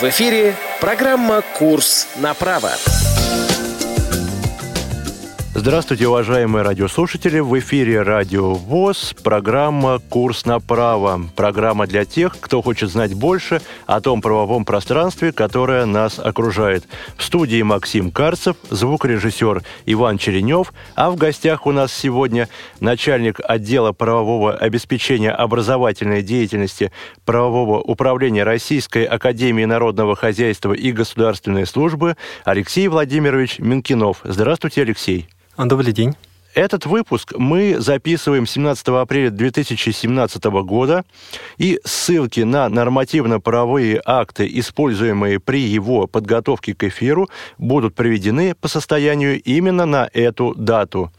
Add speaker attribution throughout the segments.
Speaker 1: В эфире программа «Курс на право».
Speaker 2: Здравствуйте, уважаемые радиослушатели! В эфире Радио ВОЗ, программа «Курс на право». Программа для тех, кто хочет знать больше о том правовом пространстве, которое нас окружает. В студии Максим Карцев, звукорежиссер Иван Черенев, а в гостях у нас сегодня начальник отдела правового обеспечения образовательной деятельности правового управления Российской Академии Народного Хозяйства и Государственной службы Алексей Владимирович Минкинов. Здравствуйте, Алексей!
Speaker 3: Добрый день.
Speaker 2: Этот выпуск мы записываем 17 апреля 2017 года, и ссылки на нормативно-правовые акты, используемые при его подготовке к эфиру, будут приведены по состоянию именно на эту дату.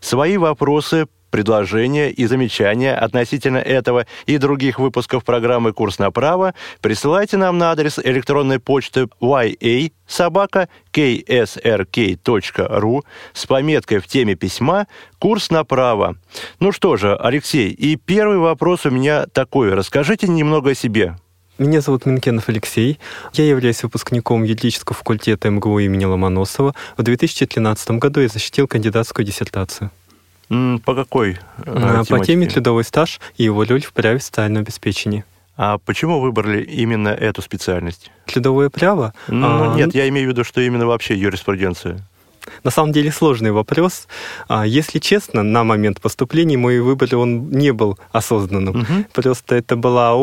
Speaker 2: Свои вопросы предложения и замечания относительно этого и других выпусков программы «Курс на право» присылайте нам на адрес электронной почты ya собака ksrk.ru с пометкой в теме письма «Курс на право». Ну что же, Алексей, и первый вопрос у меня такой. Расскажите немного о себе.
Speaker 3: Меня зовут Минкенов Алексей. Я являюсь выпускником юридического факультета МГУ имени Ломоносова. В 2013 году я защитил кандидатскую диссертацию.
Speaker 2: По какой
Speaker 3: э, По теме трудовой стаж и его роль в праве социального обеспечения.
Speaker 2: А почему выбрали именно эту специальность?
Speaker 3: Трудовое право?
Speaker 2: Ну, а, нет, я имею в виду, что именно вообще юриспруденция.
Speaker 3: На самом деле сложный вопрос. А, если честно, на момент поступления мой выбор он не был осознанным. Угу. Просто это была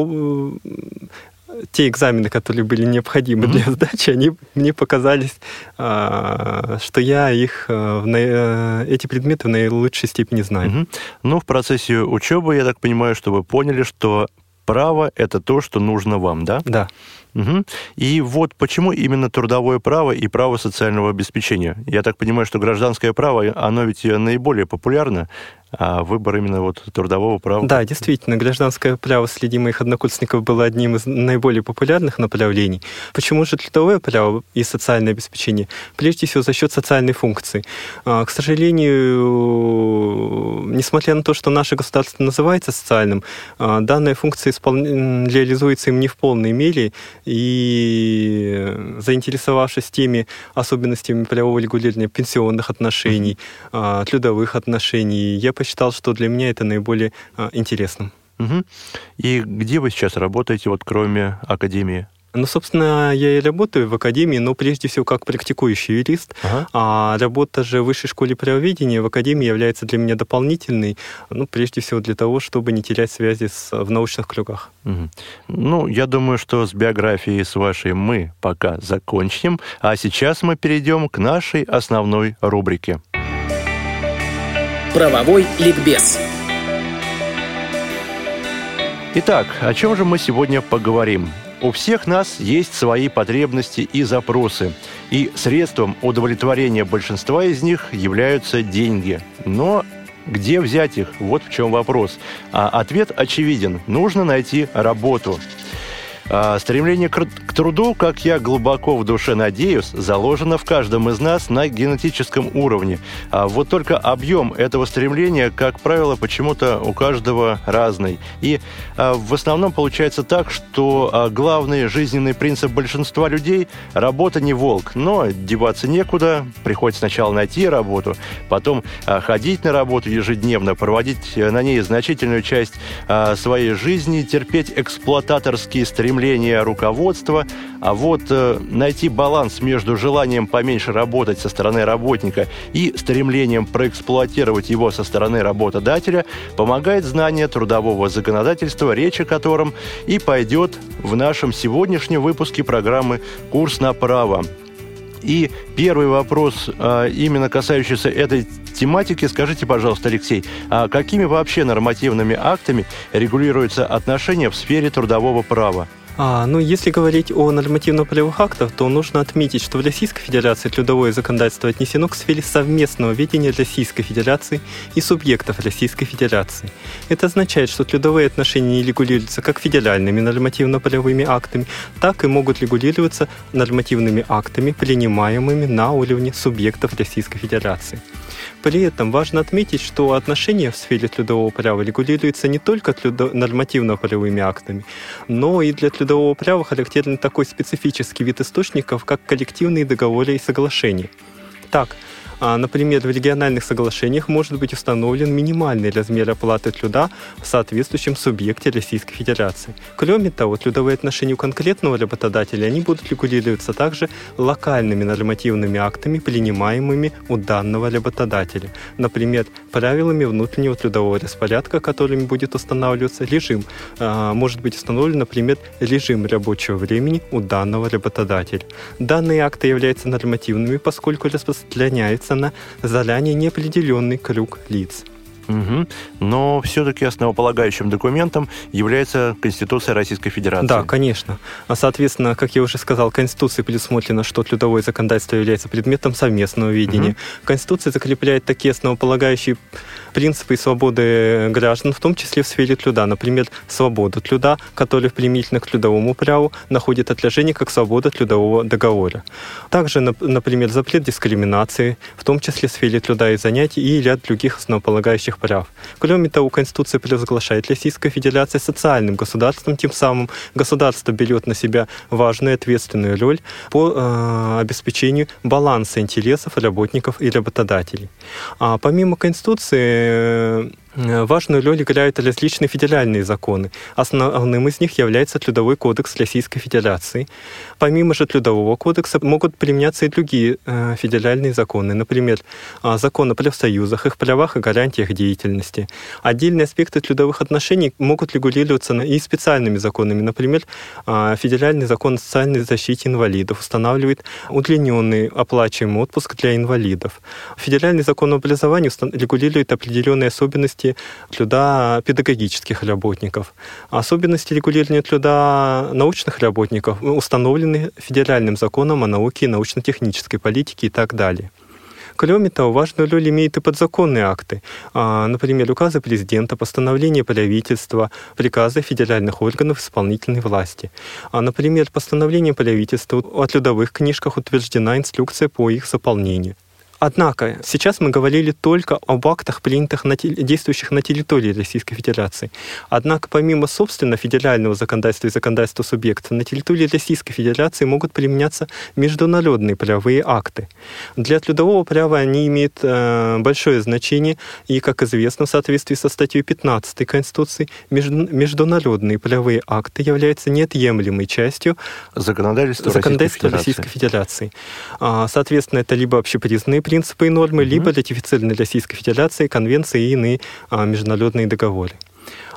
Speaker 3: те экзамены, которые были необходимы mm-hmm. для сдачи, они мне показались, а, что я их, а, э, эти предметы в наилучшей степени знаю. Mm-hmm.
Speaker 2: Ну, в процессе учебы, я так понимаю, что вы поняли, что право – это то, что нужно вам, да?
Speaker 3: Да.
Speaker 2: Угу. И вот почему именно трудовое право и право социального обеспечения? Я так понимаю, что гражданское право, оно ведь наиболее популярно, а выбор именно вот трудового права.
Speaker 3: Да, действительно, гражданское право среди моих однокурсников было одним из наиболее популярных направлений. Почему же трудовое право и социальное обеспечение? Прежде всего за счет социальной функции. А, к сожалению, несмотря на то, что наше государство называется социальным, а, данная функция испол... реализуется им не в полной мере, и заинтересовавшись теми особенностями правового регулирования пенсионных отношений, mm-hmm. трудовых отношений, я посчитал, что для меня это наиболее а, интересным.
Speaker 2: Угу. И где вы сейчас работаете, вот кроме академии?
Speaker 3: Ну, собственно, я и работаю в академии, но прежде всего как практикующий юрист. Ага. А работа же в высшей школе правоведения в академии является для меня дополнительной, ну, прежде всего для того, чтобы не терять связи с, в научных кругах.
Speaker 2: Угу. Ну, я думаю, что с биографией с вашей мы пока закончим, а сейчас мы перейдем к нашей основной рубрике.
Speaker 1: Правовой ликбез.
Speaker 2: Итак, о чем же мы сегодня поговорим? У всех нас есть свои потребности и запросы, и средством удовлетворения большинства из них являются деньги. Но где взять их? Вот в чем вопрос. А ответ очевиден. Нужно найти работу. А, стремление к, труду, как я глубоко в душе надеюсь, заложено в каждом из нас на генетическом уровне. А вот только объем этого стремления, как правило, почему-то у каждого разный. И а, в основном получается так, что а, главный жизненный принцип большинства людей – работа не волк, но деваться некуда, приходится сначала найти работу, потом ходить на работу ежедневно, проводить э, на ней значительную часть своей жизни, терпеть эксплуататорские стремления стремление руководства, а вот э, найти баланс между желанием поменьше работать со стороны работника и стремлением проэксплуатировать его со стороны работодателя помогает знание трудового законодательства, речь о котором и пойдет в нашем сегодняшнем выпуске программы «Курс на право». И первый вопрос, а, именно касающийся этой тематики, скажите, пожалуйста, Алексей, а какими вообще нормативными актами регулируются отношения в сфере трудового права?
Speaker 3: А, ну, если говорить о нормативно-правовых актах, то нужно отметить, что в Российской Федерации трудовое законодательство отнесено к сфере совместного ведения Российской Федерации и субъектов Российской Федерации. Это означает, что трудовые отношения не регулируются как федеральными нормативно-правовыми актами, так и могут регулироваться нормативными актами, принимаемыми на уровне субъектов Российской Федерации. При этом важно отметить, что отношения в сфере трудового права регулируются не только нормативно-правовыми актами, но и для трудового права характерен такой специфический вид источников, как коллективные договоры и соглашения. Так, например, в региональных соглашениях может быть установлен минимальный размер оплаты труда в соответствующем субъекте Российской Федерации. Кроме того, трудовые отношения у конкретного работодателя они будут регулироваться также локальными нормативными актами, принимаемыми у данного работодателя. Например, правилами внутреннего трудового распорядка, которыми будет устанавливаться режим. А, может быть установлен, например, режим рабочего времени у данного работодателя. Данные акты являются нормативными, поскольку распространяются на заранее неопределенный круг лиц.
Speaker 2: Угу. Но все-таки основополагающим документом является Конституция Российской Федерации.
Speaker 3: Да, конечно. А, соответственно, как я уже сказал, Конституцией предусмотрено, что трудовое законодательство является предметом совместного видения. Угу. Конституция закрепляет такие основополагающие принципы и свободы граждан, в том числе в сфере труда. Например, свободу труда, которая применительно к трудовому праву находит отражение как свобода трудового договора. Также, например, запрет дискриминации, в том числе в сфере труда и занятий, и ряд других основополагающих прав. Кроме того, Конституция провозглашает Российская Федерация социальным государством, тем самым государство берет на себя важную и ответственную роль по э, обеспечению баланса интересов работников и работодателей. А помимо Конституции важную роль играют различные федеральные законы. Основным из них является Трудовой кодекс Российской Федерации. Помимо же Трудового кодекса могут применяться и другие э, федеральные законы, например, э, закон о профсоюзах, их правах и гарантиях деятельности. Отдельные аспекты трудовых отношений могут регулироваться и специальными законами. Например, э, Федеральный закон о социальной защите инвалидов устанавливает удлиненный оплачиваемый отпуск для инвалидов. Федеральный закон о образовании регулирует определенные особенности особенности труда педагогических работников. Особенности регулирования труда научных работников установлены федеральным законом о науке и научно-технической политике и так далее. Кроме того, важную роль имеют и подзаконные акты, а, например, указы президента, постановления правительства, приказы федеральных органов исполнительной власти. А, например, постановлением правительства о трудовых книжках утверждена инструкция по их заполнению. Однако, сейчас мы говорили только об актах, принятых на, действующих на территории Российской Федерации. Однако, помимо, собственно, федерального законодательства и законодательства субъекта, на территории Российской Федерации могут применяться международные правовые акты. Для трудового права они имеют э, большое значение, и, как известно, в соответствии со статьей 15 Конституции, между, международные правовые акты являются неотъемлемой частью
Speaker 2: законодательства,
Speaker 3: законодательства Российской Федерации. Российской Федерации. А, соответственно, это либо общепризнанные принципы и нормы, mm-hmm. либо ратифицированные Российской Федерацией конвенции и иные а, международные договоры.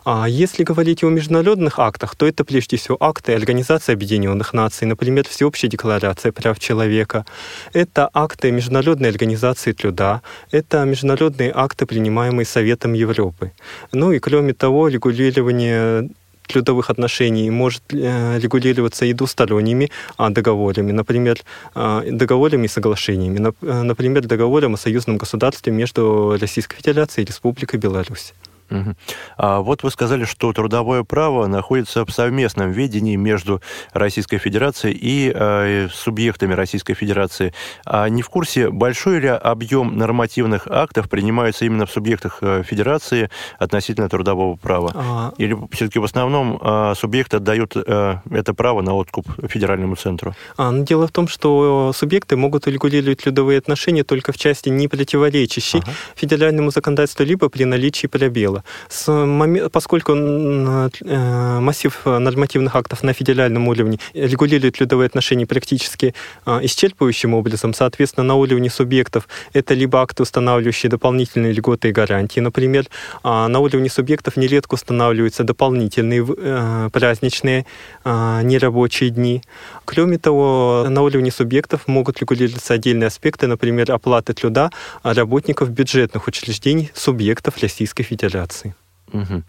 Speaker 3: А если говорить о международных актах, то это прежде всего акты Организации Объединенных Наций, например, Всеобщая декларация прав человека. Это акты Международной организации труда, это международные акты, принимаемые Советом Европы. Ну и кроме того, регулирование трудовых отношений может э, регулироваться и двусторонними а, договорами, например, а, договорами и соглашениями, э, например, договором о союзном государстве между Российской Федерацией и Республикой Беларусь.
Speaker 2: Угу. А вот вы сказали, что трудовое право находится в совместном ведении между Российской Федерацией и э, субъектами Российской Федерации. А не в курсе, большой ли объем нормативных актов принимается именно в субъектах э, Федерации относительно трудового права? А... Или все-таки в основном э, субъекты отдают э, это право на откуп федеральному центру?
Speaker 3: А, ну, дело в том, что субъекты могут регулировать трудовые отношения только в части не противоречащей ага. федеральному законодательству, либо при наличии пробела дела. С момент, поскольку э, массив нормативных актов на федеральном уровне регулирует людовые отношения практически э, исчерпывающим образом, соответственно, на уровне субъектов это либо акты, устанавливающие дополнительные льготы и гарантии, например, а на уровне субъектов нередко устанавливаются дополнительные э, праздничные нерабочие дни. Кроме того, на уровне субъектов могут регулироваться отдельные аспекты, например, оплаты труда работников бюджетных учреждений субъектов Российской Федерации.
Speaker 2: Угу.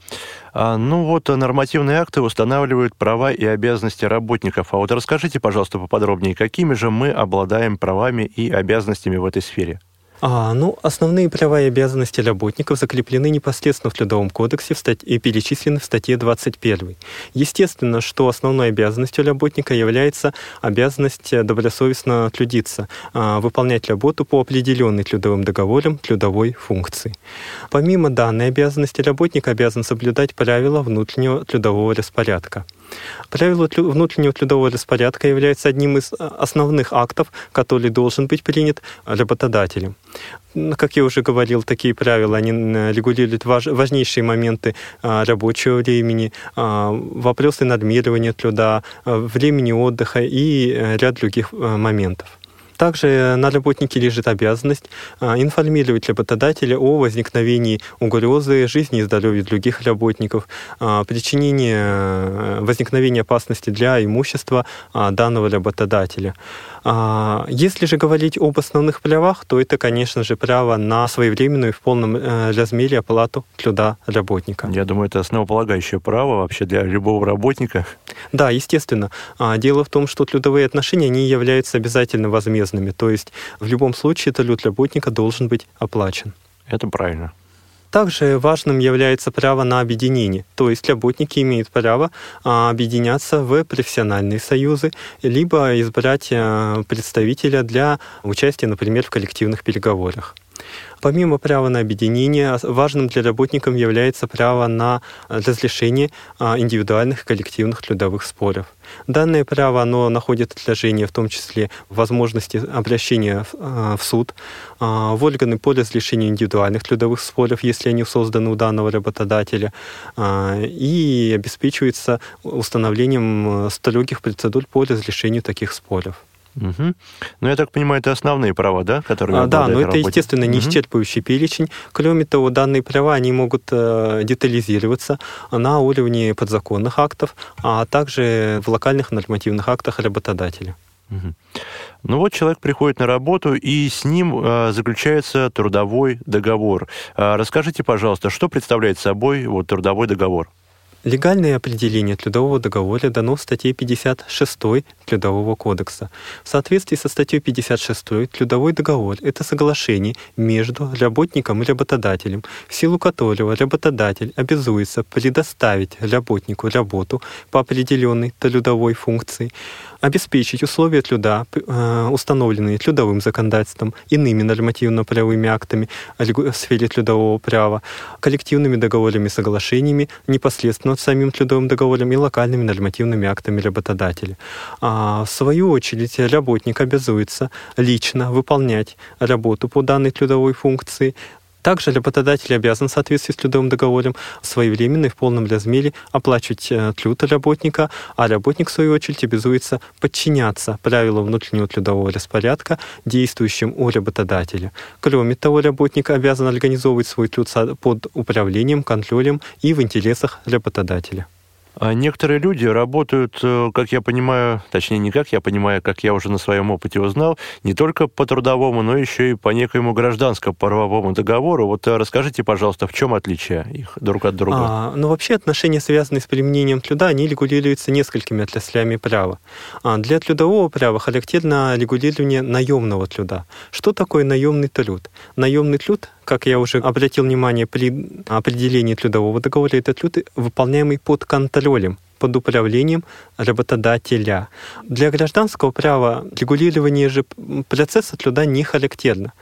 Speaker 2: А, ну вот нормативные акты устанавливают права и обязанности работников. А вот расскажите, пожалуйста, поподробнее, какими же мы обладаем правами и обязанностями в этой сфере?
Speaker 3: А, ну, основные права и обязанности работников закреплены непосредственно в Трудовом кодексе в стать... и перечислены в статье 21. Естественно, что основной обязанностью работника является обязанность добросовестно трудиться, а, выполнять работу по определенной трудовым договорам трудовой функции. Помимо данной обязанности, работник обязан соблюдать правила внутреннего трудового распорядка. Правило внутреннего трудового распорядка является одним из а, основных актов, который должен быть принят работодателем. Как я уже говорил, такие правила они регулируют важ, важнейшие моменты а, рабочего времени, вопросы нормирования труда, времени отдыха и э, ряд других э, моментов. Также на работнике лежит обязанность а, информировать работодателя о возникновении угрозы жизни и здоровья других работников, а, причинении э, возникновения опасности для имущества а, данного работодателя. Если же говорить об основных правах, то это, конечно же, право на своевременную в полном э, размере оплату труда работника.
Speaker 2: Я думаю, это основополагающее право вообще для любого работника.
Speaker 3: Да, естественно. Дело в том, что трудовые отношения, они являются обязательно возмездными. То есть в любом случае труд работника должен быть оплачен.
Speaker 2: Это правильно.
Speaker 3: Также важным является право на объединение, то есть работники имеют право а, объединяться в профессиональные союзы, либо избрать а, представителя для участия, например, в коллективных переговорах. Помимо права на объединение, важным для работников является право на разрешение а, индивидуальных и коллективных трудовых споров. Данное право оно находит отражение в том числе в возможности обращения в, а, суд, а, в органы по разрешению индивидуальных трудовых споров, если они созданы у данного работодателя, и обеспечивается установлением строгих процедур по разрешению таких споров.
Speaker 2: Угу. Ну, я так понимаю, это основные права, да, которые
Speaker 3: а, Да, но это, работе. естественно, не исчерпывающий угу. перечень. Кроме того, данные права, они могут э, детализироваться на уровне подзаконных актов, а также в локальных нормативных актах работодателя.
Speaker 2: Угу. Ну вот человек приходит на работу, и с ним э, заключается трудовой договор. Э, расскажите, пожалуйста, что представляет собой вот, трудовой договор?
Speaker 3: Легальное определение трудового договора дано в статье 56 Трудового кодекса. В соответствии со статьей 56 трудовой договор – это соглашение между работником и работодателем, в силу которого работодатель обязуется предоставить работнику работу по определенной трудовой функции, обеспечить условия труда, э, установленные трудовым законодательством, иными нормативно-правовыми актами в сфере трудового права, коллективными договорами и соглашениями, непосредственно самим трудовым договором и локальными нормативными актами работодателя. А в свою очередь работник обязуется лично выполнять работу по данной трудовой функции, также работодатель обязан в соответствии с трудовым договором своевременно и в полном размере оплачивать э, труд работника, а работник, в свою очередь, обязуется подчиняться правилам внутреннего трудового распорядка, действующим у работодателя. Кроме того, работник обязан организовывать свой труд под управлением, контролем и в интересах работодателя.
Speaker 2: А некоторые люди работают, э, как я понимаю, точнее не как я понимаю, как я уже на своем опыте узнал, не только по трудовому, но еще и по некоему гражданско-правовому договору. Вот э, расскажите, пожалуйста, в чем отличие их друг от друга? А,
Speaker 3: ну, вообще отношения, связанные с применением труда, они регулируются несколькими отраслями права. А для трудового права характерно регулирование наемного труда. Что такое наемный труд? Наемный труд как я уже обратил внимание при определении трудового договора, это труд, выполняемый под контролем под управлением работодателя. Для гражданского права регулирование же процесса труда не характерно.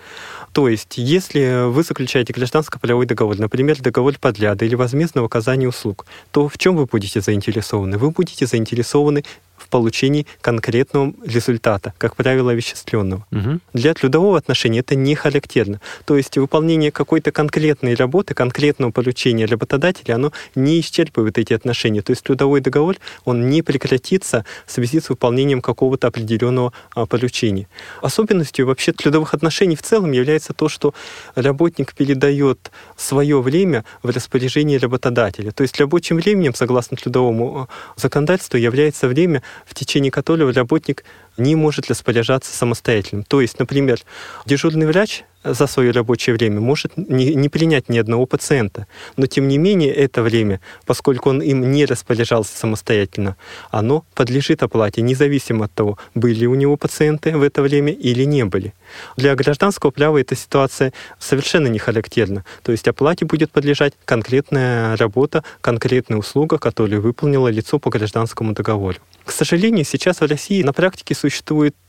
Speaker 3: То есть, если вы заключаете гражданско-правовой договор, например, договор подряда или возмездного оказания услуг, то в чем вы будете заинтересованы? Вы будете заинтересованы в получении конкретного результата, как правило, овеществленного. Угу. Для трудового отношения это не характерно. То есть выполнение какой-то конкретной работы, конкретного поручения работодателя, оно не исчерпывает эти отношения. То есть трудовой договор, он не прекратится в связи с выполнением какого-то определенного а, поручения. Особенностью вообще трудовых отношений в целом является то, что работник передает свое время в распоряжение работодателя. То есть рабочим временем, согласно трудовому а, законодательству, является время, в течение которого работник не может распоряжаться самостоятельно. То есть, например, дежурный врач за свое рабочее время может не, не принять ни одного пациента. Но, тем не менее, это время, поскольку он им не распоряжался самостоятельно, оно подлежит оплате, независимо от того, были у него пациенты в это время или не были. Для гражданского права эта ситуация совершенно не характерна. То есть оплате будет подлежать конкретная работа, конкретная услуга, которую выполнило лицо по гражданскому договору. К сожалению, сейчас в России на практике существуют э,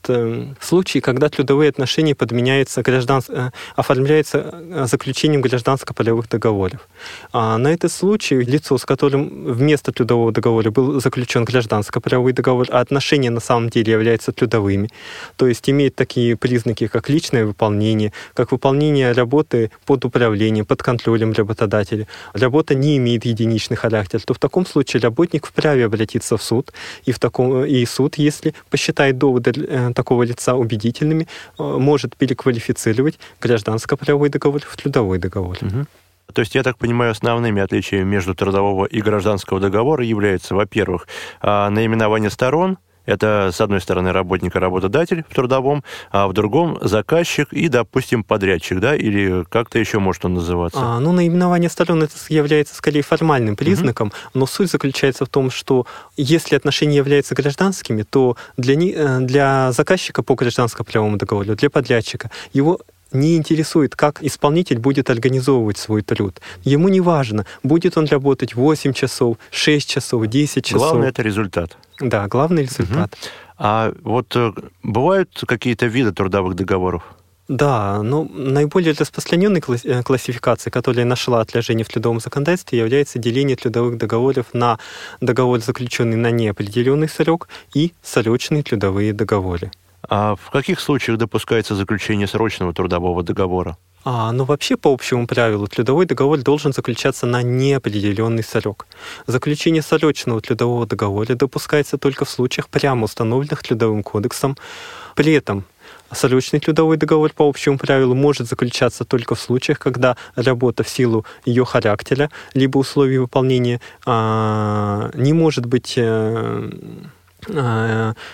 Speaker 3: случаи, когда трудовые отношения подменяются граждан, э, оформляются э, заключением гражданско-полевых договоров. А на этот случай лицо, с которым вместо трудового договора был заключен гражданско-полевой договор, а отношения на самом деле являются трудовыми, то есть имеет такие признаки, как личное выполнение, как выполнение работы под управлением, под контролем работодателя, работа не имеет единичный характер, то в таком случае работник вправе обратиться в суд, и, в таком, и суд, если посчитает доводы э, такого лица убедительными, э, может переквалифицировать гражданско-правовой договор в трудовой договор.
Speaker 2: Угу. То есть, я так понимаю, основными отличиями между трудового и гражданского договора является, во-первых, а, наименование сторон – это, с одной стороны, работник и работодатель в трудовом, а в другом заказчик и, допустим, подрядчик, да, или как-то еще может он называться?
Speaker 3: А, ну, наименование сторон это является скорее формальным признаком, угу. но суть заключается в том, что если отношения являются гражданскими, то для, э, для заказчика по гражданско-правовому договору, для подрядчика, его не интересует, как исполнитель будет организовывать свой труд. Ему не важно, будет он работать 8 часов, 6 часов, 10 часов.
Speaker 2: Главное – это результат.
Speaker 3: Да, главный результат. Угу.
Speaker 2: А вот э, бывают какие-то виды трудовых договоров?
Speaker 3: Да, ну, наиболее распространенной э, классификацией, которая нашла отложение в трудовом законодательстве, является деление трудовых договоров на договор, заключенный на неопределенный срок, и срочные трудовые договоры.
Speaker 2: А в каких случаях допускается заключение срочного трудового договора?
Speaker 3: А, ну, вообще, по общему правилу, трудовой договор должен заключаться на неопределенный срок. Заключение срочного трудового договора допускается только в случаях, прямо установленных Трудовым кодексом. При этом Срочный трудовой договор по общему правилу может заключаться только в случаях, когда работа в силу ее характера либо условий выполнения а, не может быть а,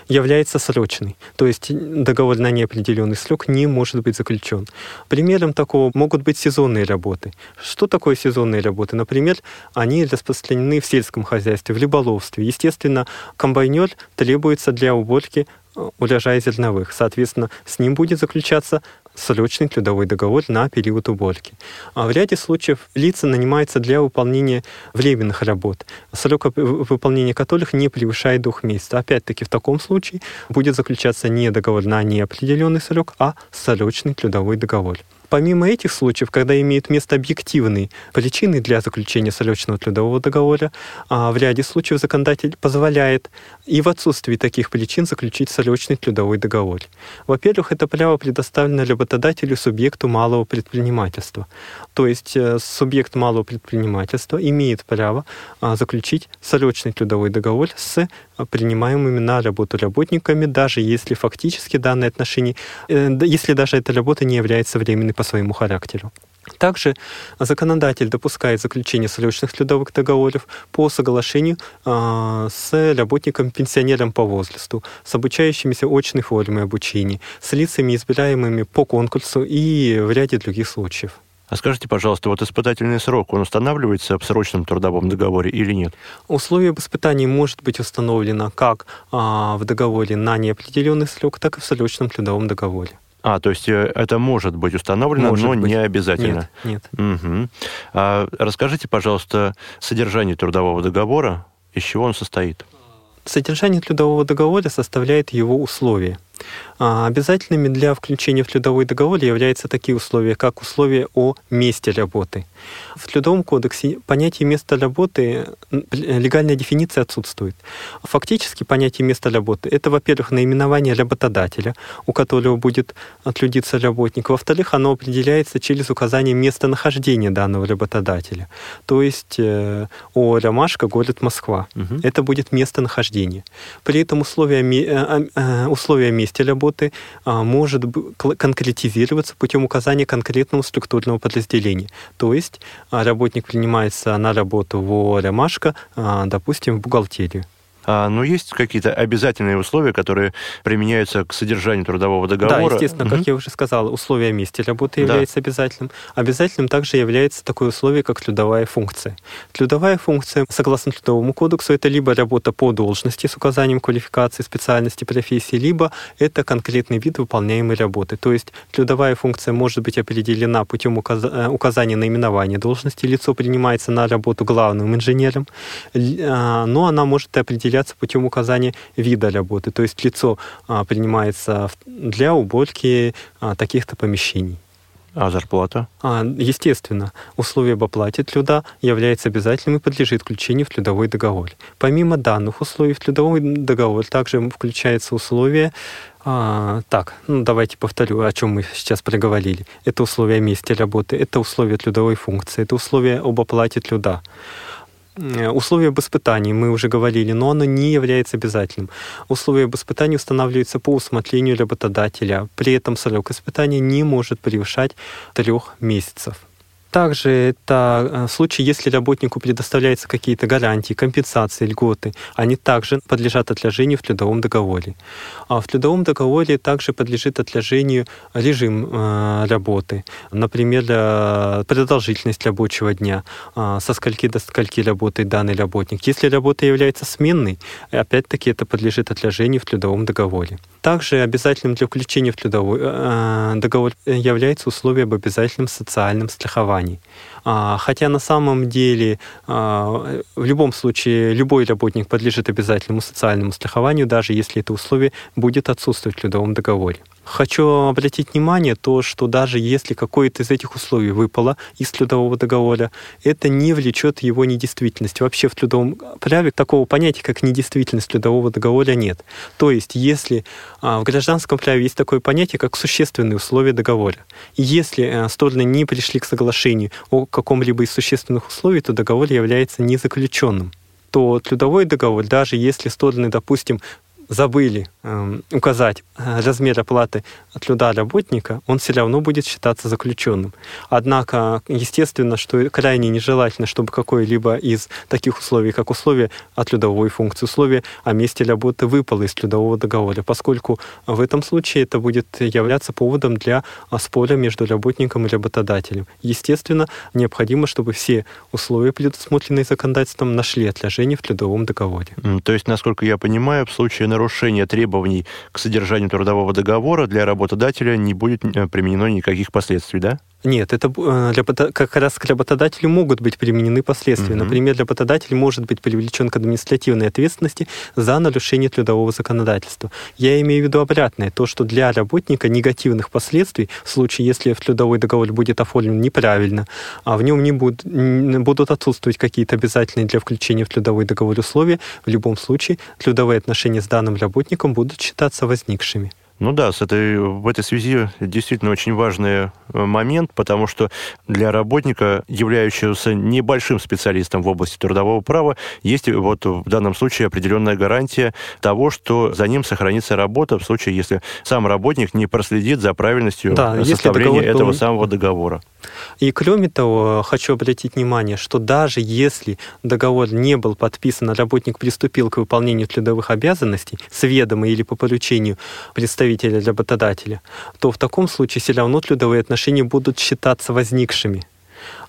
Speaker 3: является срочной. То есть договор на неопределенный срок не может быть заключен. Примером такого могут быть сезонные работы. Что такое сезонные работы? Например, они распространены в сельском хозяйстве, в рыболовстве. Естественно, комбайнер требуется для уборки э, урожая зерновых. Соответственно, с ним будет заключаться срочный трудовой договор на период уборки. А в ряде случаев лица нанимаются для выполнения временных работ, срок выполнения которых не превышает двух месяцев. Опять-таки, в таком случае будет заключаться не договор на неопределенный срок, а срочный трудовой договор. Помимо этих случаев, когда имеют место объективные причины для заключения срочного трудового договора, а, в ряде случаев законодатель позволяет и в отсутствии таких причин заключить срочный трудовой договор. Во-первых, это право предоставлено работодателю субъекту малого предпринимательства. То есть э, субъект малого предпринимательства имеет право а, заключить срочный трудовой договор с принимаемыми на работу работниками, даже если фактически данное отношение, э, если даже эта работа не является временной по своему характеру. Также законодатель допускает заключение срочных трудовых договоров по соглашению э, с работником-пенсионером по возрасту, с обучающимися очной формой обучения, с лицами, избираемыми по конкурсу и в ряде других случаев.
Speaker 2: А скажите, пожалуйста, вот испытательный срок, он устанавливается в срочном трудовом договоре или нет?
Speaker 3: Условие об испытании может быть установлено как а, в договоре на неопределенный срок, так и в срочном трудовом договоре.
Speaker 2: А, то есть э, это может быть установлено, может но быть. не обязательно.
Speaker 3: Нет, нет.
Speaker 2: Угу. А расскажите, пожалуйста, содержание трудового договора, из чего он состоит?
Speaker 3: Содержание трудового договора составляет его условия – обязательными для включения в трудовой договор являются такие условия, как условия о месте работы. В Трудовом кодексе понятие места работы, легальная дефиниция отсутствует. Фактически понятие места работы – это, во-первых, наименование работодателя, у которого будет отлюдиться работник. Во-вторых, оно определяется через указание местонахождения данного работодателя. То есть э, о Ромашка, город Москва. Угу. Это будет местонахождение. При этом условия, э, э, условия места работы а, может конкретизироваться путем указания конкретного структурного подразделения. То есть есть работник принимается на работу в Ромашка, допустим, в бухгалтерию.
Speaker 2: А, но есть какие-то обязательные условия, которые применяются к содержанию трудового договора?
Speaker 3: Да, естественно, угу. как я уже сказал, условие месте работы является да. обязательным. Обязательным также является такое условие, как трудовая функция. Трудовая функция, согласно Трудовому кодексу, это либо работа по должности с указанием квалификации, специальности, профессии, либо это конкретный вид выполняемой работы. То есть трудовая функция может быть определена путем э, указания наименования должности. Лицо принимается на работу главным инженером, а, но она может определяться определяться путем указания вида работы. То есть лицо а, принимается для уборки а, таких-то помещений.
Speaker 2: А зарплата?
Speaker 3: А, естественно, условие об оплате труда является обязательным и подлежит включению в трудовой договор. Помимо данных условий в трудовой договор также включается условие а, так, ну давайте повторю, о чем мы сейчас проговорили. Это условия месте работы, это условия трудовой функции, это условия об оплате труда. Э, условия об испытании, мы уже говорили, но оно не является обязательным. Условия об испытании устанавливаются по усмотрению работодателя. При этом срок испытания не может превышать трех месяцев. Также это э, случай, если работнику предоставляются какие-то гарантии, компенсации, льготы, они также подлежат отложению в трудовом договоре. А в трудовом договоре также подлежит отложению режим э, работы, например, э, продолжительность рабочего дня, со скольки до скольки работает данный работник. Если работа является сменной, опять-таки это подлежит отложению в трудовом договоре. Также обязательным для включения в трудовой договор является условие об обязательном социальном страховании. А, хотя на самом деле а, в любом случае любой работник подлежит обязательному социальному страхованию, даже если это условие будет отсутствовать в трудовом договоре. Хочу обратить внимание то, что даже если какое-то из этих условий выпало из трудового договора, это не влечет его недействительность. Вообще в трудовом праве такого понятия, как недействительность трудового договора нет. То есть, если а, в гражданском праве есть такое понятие, как существенные условия договора, и если а, стороны не пришли к соглашению о каком-либо из существенных условий, то договор является незаключенным то трудовой договор, даже если стороны, допустим, забыли э, указать э, размер оплаты труда работника, он все равно будет считаться заключенным. Однако, естественно, что крайне нежелательно, чтобы какое-либо из таких условий, как условия о трудовой функции, условия о месте работы выпало из трудового договора, поскольку в этом случае это будет являться поводом для а, спора между работником и работодателем. Естественно, необходимо, чтобы все условия, предусмотренные законодательством, нашли отражение в трудовом договоре.
Speaker 2: То есть, насколько я понимаю, в случае нарушения требований к содержанию трудового договора для работодателя не будет э, применено никаких последствий, да?
Speaker 3: Нет, это э, для, как раз к работодателю могут быть применены последствия. Угу. Например, работодатель может быть привлечен к административной ответственности за нарушение трудового законодательства. Я имею в виду обратное, то, что для работника негативных последствий в случае, если трудовой договор будет оформлен неправильно, а в нем не будут, будут отсутствовать какие-то обязательные для включения в трудовой договор условия, в любом случае трудовые отношения с данным работником будут считаться возникшими.
Speaker 2: Ну да, с этой, в этой связи действительно очень важный э, момент, потому что для работника, являющегося небольшим специалистом в области трудового права, есть вот в данном случае определенная гарантия того, что за ним сохранится работа в случае, если сам работник не проследит за правильностью да, составления этого был... самого договора.
Speaker 3: И кроме того, хочу обратить внимание, что даже если договор не был подписан, а работник приступил к выполнению трудовых обязанностей с ведома или по поручению представителя работодателя, то в таком случае все равно трудовые отношения будут считаться возникшими.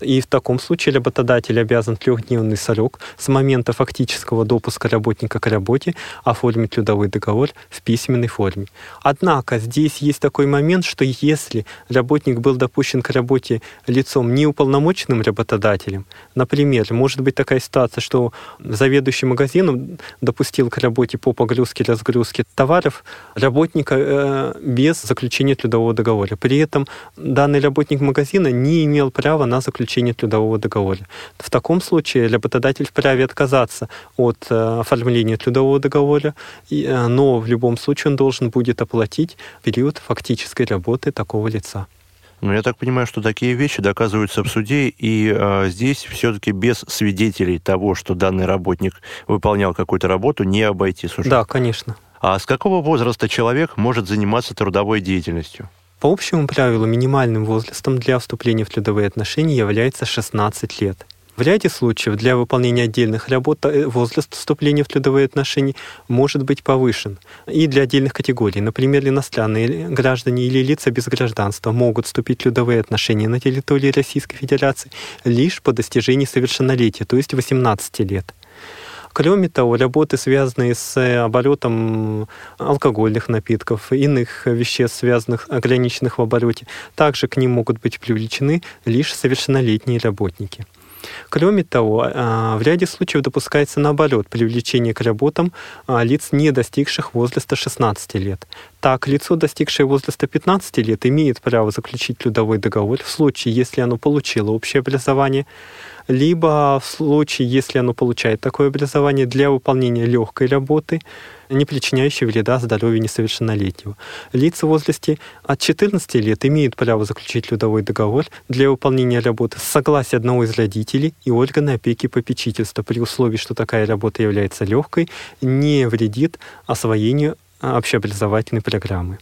Speaker 3: И в таком случае работодатель обязан трехдневный срок с момента фактического допуска работника к работе оформить трудовой договор в письменной форме. Однако здесь есть такой момент, что если работник был допущен к работе лицом неуполномоченным работодателем, например, может быть такая ситуация, что заведующий магазином допустил к работе по погрузке разгрузке товаров работника э, без заключения трудового договора. При этом данный работник магазина не имел права на заключение трудового договора. В таком случае работодатель вправе отказаться от э, оформления трудового договора, э, но в любом случае он должен будет оплатить период фактической работы такого лица.
Speaker 2: Ну, я так понимаю, что такие вещи доказываются в суде, и э, здесь все-таки без свидетелей того, что данный работник выполнял какую-то работу, не обойтись уже.
Speaker 3: Да, конечно.
Speaker 2: А с какого возраста человек может заниматься трудовой деятельностью?
Speaker 3: По общему правилу, минимальным возрастом для вступления в трудовые отношения является 16 лет. В ряде случаев для выполнения отдельных работ э, возраст вступления в трудовые отношения может быть повышен. И для отдельных категорий, например, иностранные граждане или лица без гражданства могут вступить в трудовые отношения на территории Российской Федерации лишь по достижении совершеннолетия, то есть 18 лет. Кроме того, работы, связанные с э, оборотом алкогольных напитков, иных веществ, связанных, ограниченных в обороте, также к ним могут быть привлечены лишь совершеннолетние работники. Кроме того, а, в ряде случаев допускается наоборот привлечение к работам а, лиц, не достигших возраста 16 лет. Так, лицо, достигшее возраста 15 лет, имеет право заключить трудовой договор в случае, если оно получило общее образование, либо в случае, если оно получает такое образование для выполнения легкой работы, не причиняющей вреда здоровью несовершеннолетнего. Лица в возрасте от 14 лет имеют право заключить трудовой договор для выполнения работы с согласия одного из родителей и органа опеки и попечительства при условии, что такая работа является легкой, не вредит освоению общеобразовательной программы.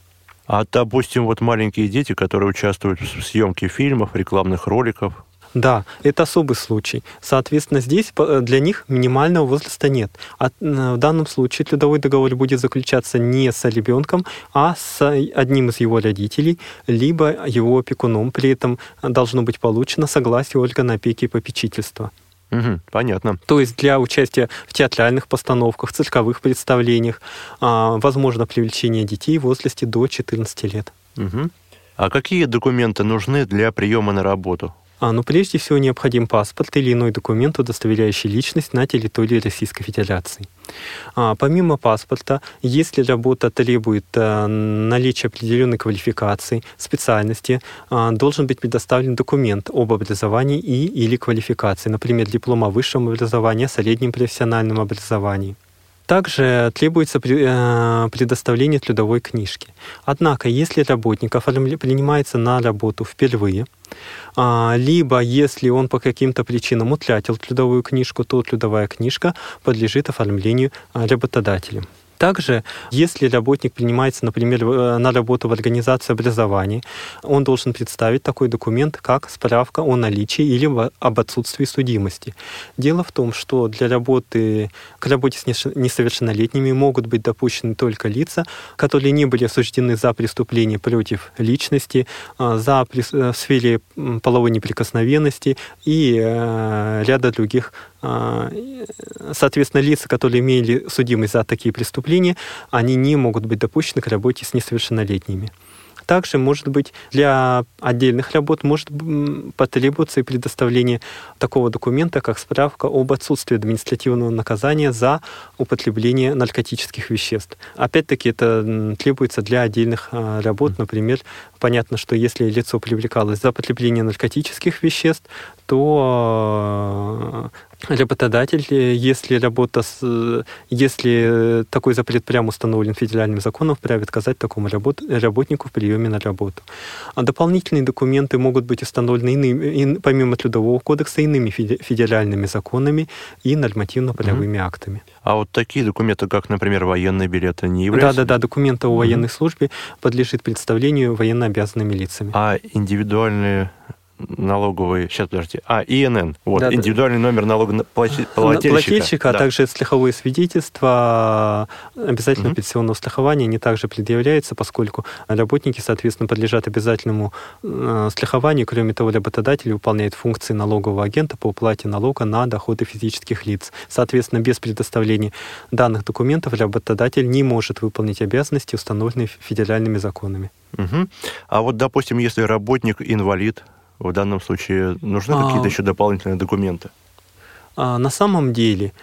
Speaker 2: А, допустим, вот маленькие дети, которые участвуют в съемке фильмов, рекламных роликов,
Speaker 3: да, это особый случай. Соответственно, здесь для них минимального возраста нет. А в данном случае трудовой договор будет заключаться не с ребенком, а с одним из его родителей, либо его опекуном. При этом должно быть получено согласие органа опеки и попечительства.
Speaker 2: Угу, понятно.
Speaker 3: То есть для участия в театральных постановках, цирковых представлениях а, возможно привлечение детей в возрасте до 14 лет.
Speaker 2: Угу. А какие документы нужны для приема на работу?
Speaker 3: А, ну, прежде всего необходим паспорт или иной документ, удостоверяющий личность на территории Российской Федерации. А, помимо паспорта, если работа требует а, наличия определенной квалификации, специальности, а, должен быть предоставлен документ об образовании и или квалификации, например, диплом о высшем образовании, среднем профессиональном образовании. Также требуется э, предоставление трудовой книжки. Однако, если работник принимается на работу впервые, а, либо если он по каким-то причинам утратил трудовую книжку, то трудовая книжка подлежит оформлению а, работодателем. Также, если работник принимается, например, э, на работу в организации образования, он должен представить такой документ, как справка о наличии или об отсутствии судимости. Дело в том, что для работы, к работе с несовершеннолетними могут быть допущены только лица, которые не были осуждены за преступление против личности, э, за э, в сфере половой неприкосновенности и ряда других а, соответственно, лица, которые имели судимость за такие преступления, они не могут быть допущены к работе с несовершеннолетними. Также, может быть, для отдельных работ может потребоваться и предоставление такого документа, как справка об отсутствии административного наказания за употребление наркотических веществ. Опять-таки, это требуется для отдельных а, работ. Например, понятно, что если лицо привлекалось за потребление наркотических веществ, то работодатель, если работа с, если такой запрет прямо установлен федеральным законом, вправе отказать такому работ, работнику в приеме на работу. А дополнительные документы могут быть установлены иными, помимо Трудового кодекса иными федеральными законами и нормативно-полевыми mm-hmm. актами.
Speaker 2: А вот такие документы, как, например, военные билеты, не являются?
Speaker 3: Да, да, да, документы о военной mm-hmm. службе подлежит представлению военно обязанными лицами.
Speaker 2: А индивидуальные налоговый, сейчас подождите, а, ИНН, вот, да, индивидуальный да. номер налогоплательщика.
Speaker 3: Плательщика, а да. также страховые свидетельства обязательного угу. пенсионного страхования, они также предъявляются, поскольку работники, соответственно, подлежат обязательному э, страхованию, кроме того, работодатель выполняет функции налогового агента по уплате налога на доходы физических лиц. Соответственно, без предоставления данных документов работодатель не может выполнить обязанности, установленные федеральными законами.
Speaker 2: Угу. А вот, допустим, если работник инвалид, в данном случае нужны а... какие-то еще дополнительные документы?
Speaker 3: А, на самом деле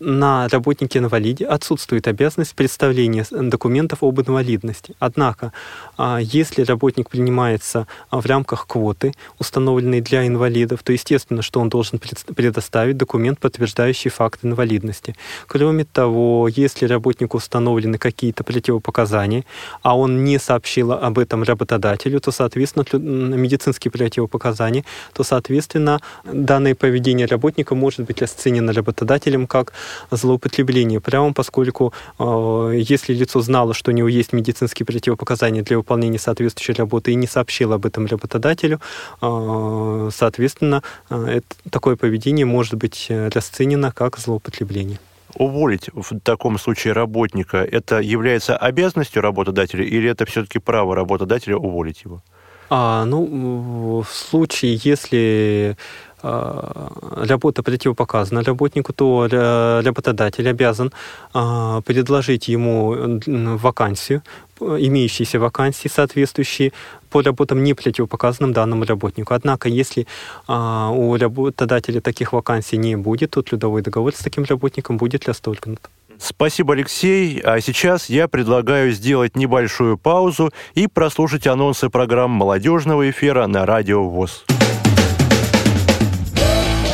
Speaker 3: на работнике-инвалиде отсутствует обязанность представления документов об инвалидности. Однако, а, если работник принимается а, в рамках квоты, установленной для инвалидов, то естественно, что он должен предоставить документ, подтверждающий факт инвалидности. Кроме того, если работнику установлены какие-то противопоказания, а он не сообщил об этом работодателю, то, соответственно, медицинские противопоказания, то, соответственно, данное поведение работника может быть расценено работодателем работодателем как злоупотребление правом, поскольку э, если лицо знало, что у него есть медицинские противопоказания для выполнения соответствующей работы и не сообщило об этом работодателю, э, соответственно, э, это, такое поведение может быть э, расценено как злоупотребление
Speaker 2: уволить в таком случае работника, это является обязанностью работодателя или это все-таки право работодателя уволить его?
Speaker 3: А, ну, в случае, если работа противопоказана работнику, то работодатель обязан а, предложить ему вакансию, имеющиеся вакансии, соответствующие по работам не противопоказанным данному работнику. Однако, если а, у работодателя таких вакансий не будет, то трудовой договор с таким работником будет расторгнут.
Speaker 2: Спасибо, Алексей. А сейчас я предлагаю сделать небольшую паузу и прослушать анонсы программ молодежного эфира на Радио ВОЗ.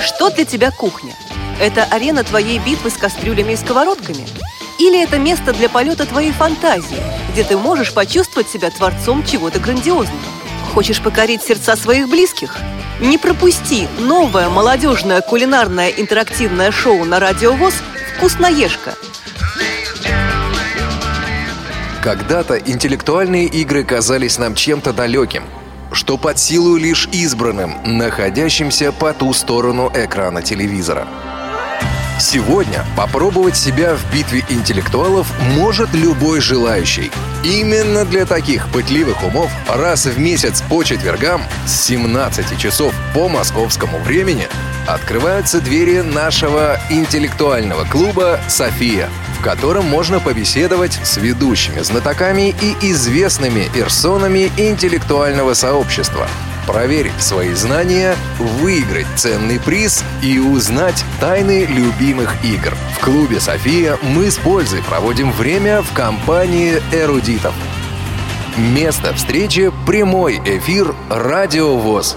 Speaker 4: Что для тебя кухня? Это арена твоей битвы с кастрюлями и сковородками? Или это место для полета твоей фантазии, где ты можешь почувствовать себя творцом чего-то грандиозного? Хочешь покорить сердца своих близких? Не пропусти новое молодежное кулинарное интерактивное шоу на Радио ВОЗ «Вкусноежка»
Speaker 5: Когда-то интеллектуальные игры казались нам чем-то далеким, что под силу лишь избранным, находящимся по ту сторону экрана телевизора. Сегодня попробовать себя в битве интеллектуалов может любой желающий. Именно для таких пытливых умов раз в месяц по четвергам с 17 часов по московскому времени открываются двери нашего интеллектуального клуба «София», котором можно побеседовать с ведущими знатоками и известными персонами интеллектуального сообщества, проверить свои знания, выиграть ценный приз и узнать тайны любимых игр. В клубе «София» мы с пользой проводим время в компании эрудитов. Место встречи – прямой эфир «Радио ВОЗ».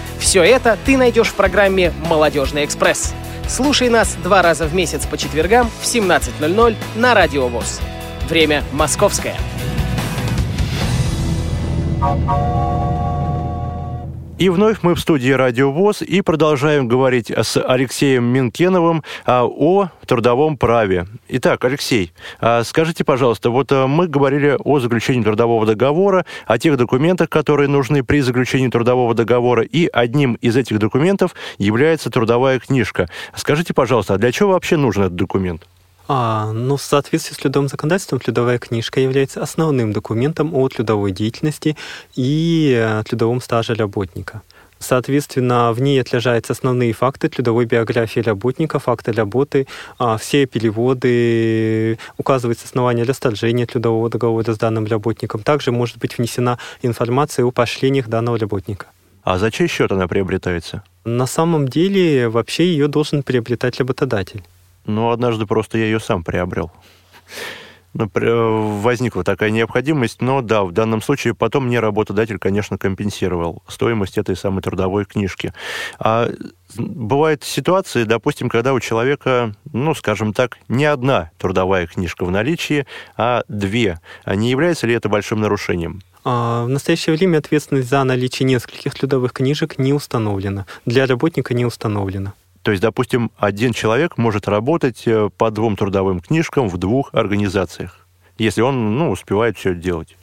Speaker 1: все это ты найдешь в программе «Молодежный экспресс». Слушай нас два раза в месяц по четвергам в 17.00 на Радио ВОЗ. Время московское.
Speaker 2: И вновь мы в студии Радио ВОЗ и продолжаем говорить с Алексеем Минкеновым а, о трудовом праве. Итак, Алексей, а, скажите, пожалуйста, вот а, мы говорили о заключении трудового договора, о тех документах, которые нужны при заключении трудового договора, и одним из этих документов является трудовая книжка. Скажите, пожалуйста, а для чего вообще нужен этот документ?
Speaker 3: А, ну, в соответствии с трудовым законодательством, трудовая книжка является основным документом о трудовой деятельности и э, трудовом стаже работника. Соответственно, в ней отражаются основные факты трудовой биографии работника, факты работы, а, все переводы, указывается основание расторжения трудового договора с данным работником. Также может быть внесена информация о поощрениях данного работника.
Speaker 2: А за чей счет она приобретается?
Speaker 3: На самом деле, вообще ее должен приобретать работодатель.
Speaker 2: Ну, однажды просто я ее сам приобрел. Ну, возникла такая необходимость, но да, в данном случае потом мне работодатель, конечно, компенсировал стоимость этой самой трудовой книжки. А бывают ситуации, допустим, когда у человека, ну, скажем так, не одна трудовая книжка в наличии, а две. А не является ли это большим нарушением?
Speaker 3: А, в настоящее время ответственность за наличие нескольких трудовых книжек не установлена. Для работника не установлена.
Speaker 2: То есть, допустим, один человек может работать э, по двум трудовым книжкам в двух организациях, если он ну, успевает все это делать.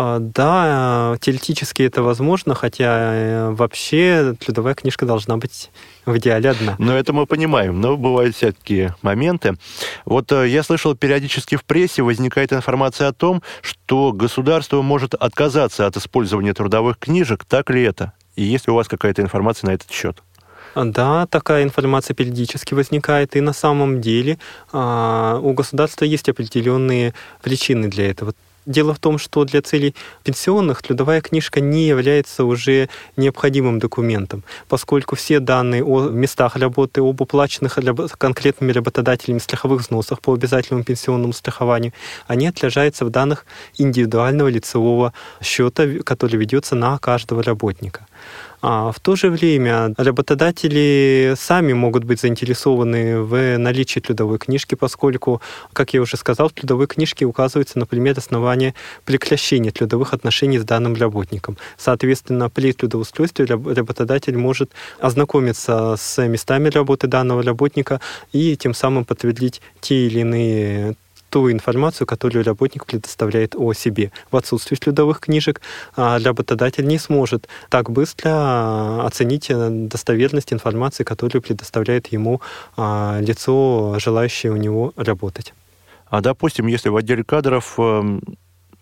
Speaker 3: А, да, теоретически это возможно, хотя э, вообще трудовая книжка должна быть в идеале одна.
Speaker 2: Но это мы понимаем, но бывают всякие моменты. Вот э, я слышал, периодически в прессе возникает информация о том, что государство может отказаться от использования трудовых книжек. Так ли это? И есть ли у вас какая-то информация на этот счет?
Speaker 3: Да, такая информация периодически возникает, и на самом деле а, у государства есть определенные причины для этого. Дело в том, что для целей пенсионных трудовая книжка не является уже необходимым документом, поскольку все данные о местах работы, об уплаченных конкретными работодателями страховых взносах по обязательному пенсионному страхованию, они отражаются в данных индивидуального лицевого счета, который ведется на каждого работника. А в то же время работодатели сами могут быть заинтересованы в наличии трудовой книжки, поскольку, как я уже сказал, в трудовой книжке указывается, например, основание прекращения трудовых отношений с данным работником. Соответственно, при трудоустройстве работодатель может ознакомиться с местами работы данного работника и тем самым подтвердить те или иные ту информацию, которую работник предоставляет о себе. В отсутствии трудовых книжек а, работодатель не сможет так быстро а, оценить э, достоверность информации, которую предоставляет ему а, лицо, желающее у него работать.
Speaker 2: А допустим, если в отделе кадров эм,